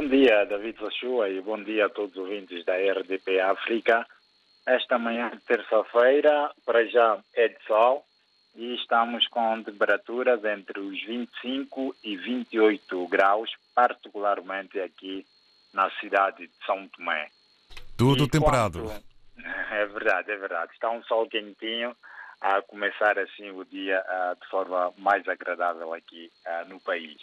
Bom dia, David Zachua, e bom dia a todos os ouvintes da RDP África. Esta manhã de terça-feira, para já é de sol e estamos com temperaturas entre os 25 e 28 graus, particularmente aqui na cidade de São Tomé. Tudo e temperado. Quanto... É verdade, é verdade. Está um sol quentinho a começar assim o dia uh, de forma mais agradável aqui uh, no país.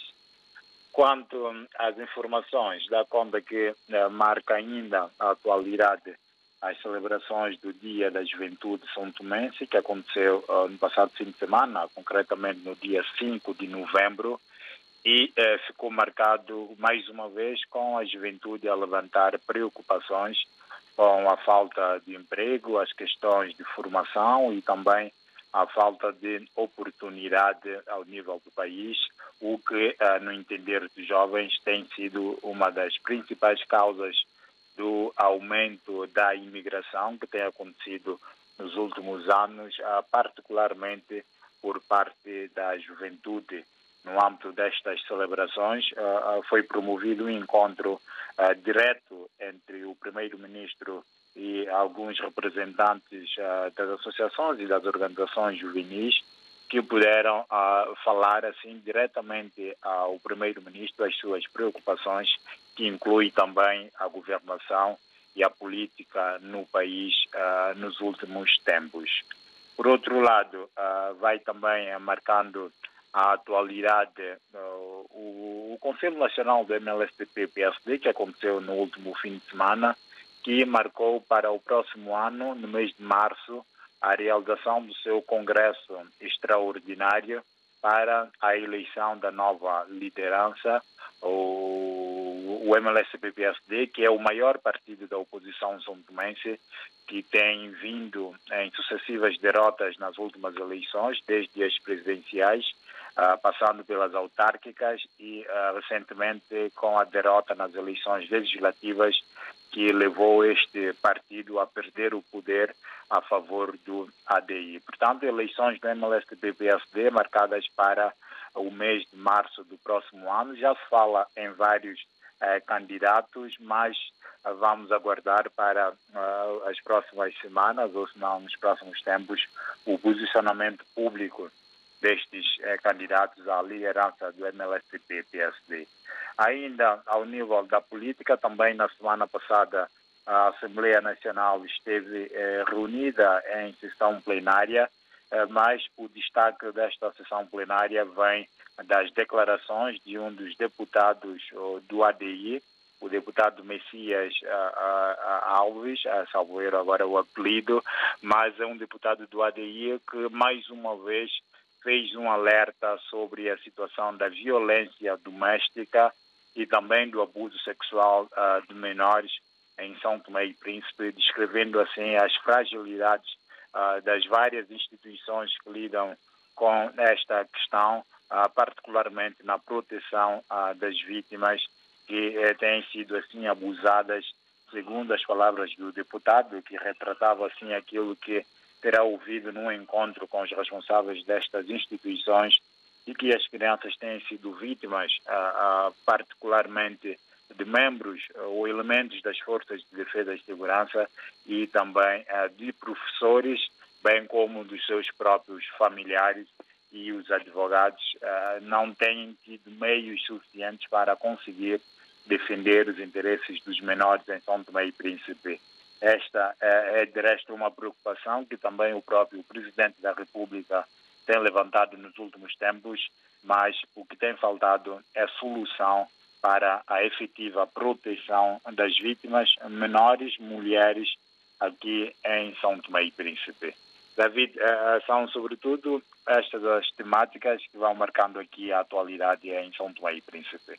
Quanto às informações, dá conta que uh, marca ainda a atualidade as celebrações do Dia da Juventude São Tomense, que aconteceu uh, no passado fim de semana, concretamente no dia 5 de novembro, e uh, ficou marcado mais uma vez com a juventude a levantar preocupações com a falta de emprego, as questões de formação e também a falta de oportunidade ao nível do país, o que, no entender dos jovens, tem sido uma das principais causas do aumento da imigração que tem acontecido nos últimos anos, particularmente por parte da juventude. No âmbito destas celebrações, foi promovido um encontro direto entre o primeiro-ministro e alguns representantes uh, das associações e das organizações juvenis que puderam uh, falar assim diretamente ao primeiro-ministro as suas preocupações, que inclui também a governação e a política no país uh, nos últimos tempos. Por outro lado, vai também marcando a atualidade o, o Conselho Nacional do MLSTP-PSD, que aconteceu no último fim de semana, que marcou para o próximo ano, no mês de março, a realização do seu congresso extraordinário para a eleição da nova liderança, o, MLSP-PSD, que é o maior partido da oposição são tomense, que tem vindo em sucessivas derrotas nas últimas eleições, desde as presidenciais, passando pelas autárquicas e uh, recentemente com a derrota nas eleições legislativas que levou este partido a perder o poder a favor do ADI. Portanto, eleições do MLSTP-PSD marcadas para o mês de março do próximo ano. Já se fala em vários eh, candidatos, mas vamos aguardar para as próximas semanas, ou se não nos próximos tempos, o posicionamento público destes eh, candidatos à liderança do MLSTP-PSD. Ainda ao nível da política, também na semana passada a Assembleia Nacional esteve eh, reunida em sessão plenária, eh, mas o destaque desta sessão plenária vem das declarações de um dos deputados oh, do ADI, o deputado Messias Alves, a Salveiro agora o apelido, mas é um deputado do ADI que mais uma vez fez um alerta sobre a situação da violência doméstica e também do abuso sexual uh, de menores em São Tomé e Príncipe, descrevendo assim as fragilidades uh, das várias instituições que lidam com esta questão, uh, particularmente na proteção das vítimas que eh, têm sido assim abusadas, segundo as palavras do deputado, que retratava assim aquilo que terá ouvido num encontro com os responsáveis destas instituições e que as crianças têm sido vítimas, uh, uh, particularmente de membros ou elementos das forças de defesa e segurança e também de professores, bem como dos seus próprios familiares e os advogados não têm tido meios suficientes para conseguir defender os interesses dos menores em São Tomé e Príncipe. Esta é, é de resto uma preocupação que também o próprio Presidente da República tem levantado nos últimos tempos, mas o que tem faltado é solução para a efetiva proteção das vítimas menores, mulheres, aqui em São Tomé e Príncipe. David, eh, eh, são sobretudo estas as temáticas que vão marcando aqui a atualidade em São Tomé e Príncipe.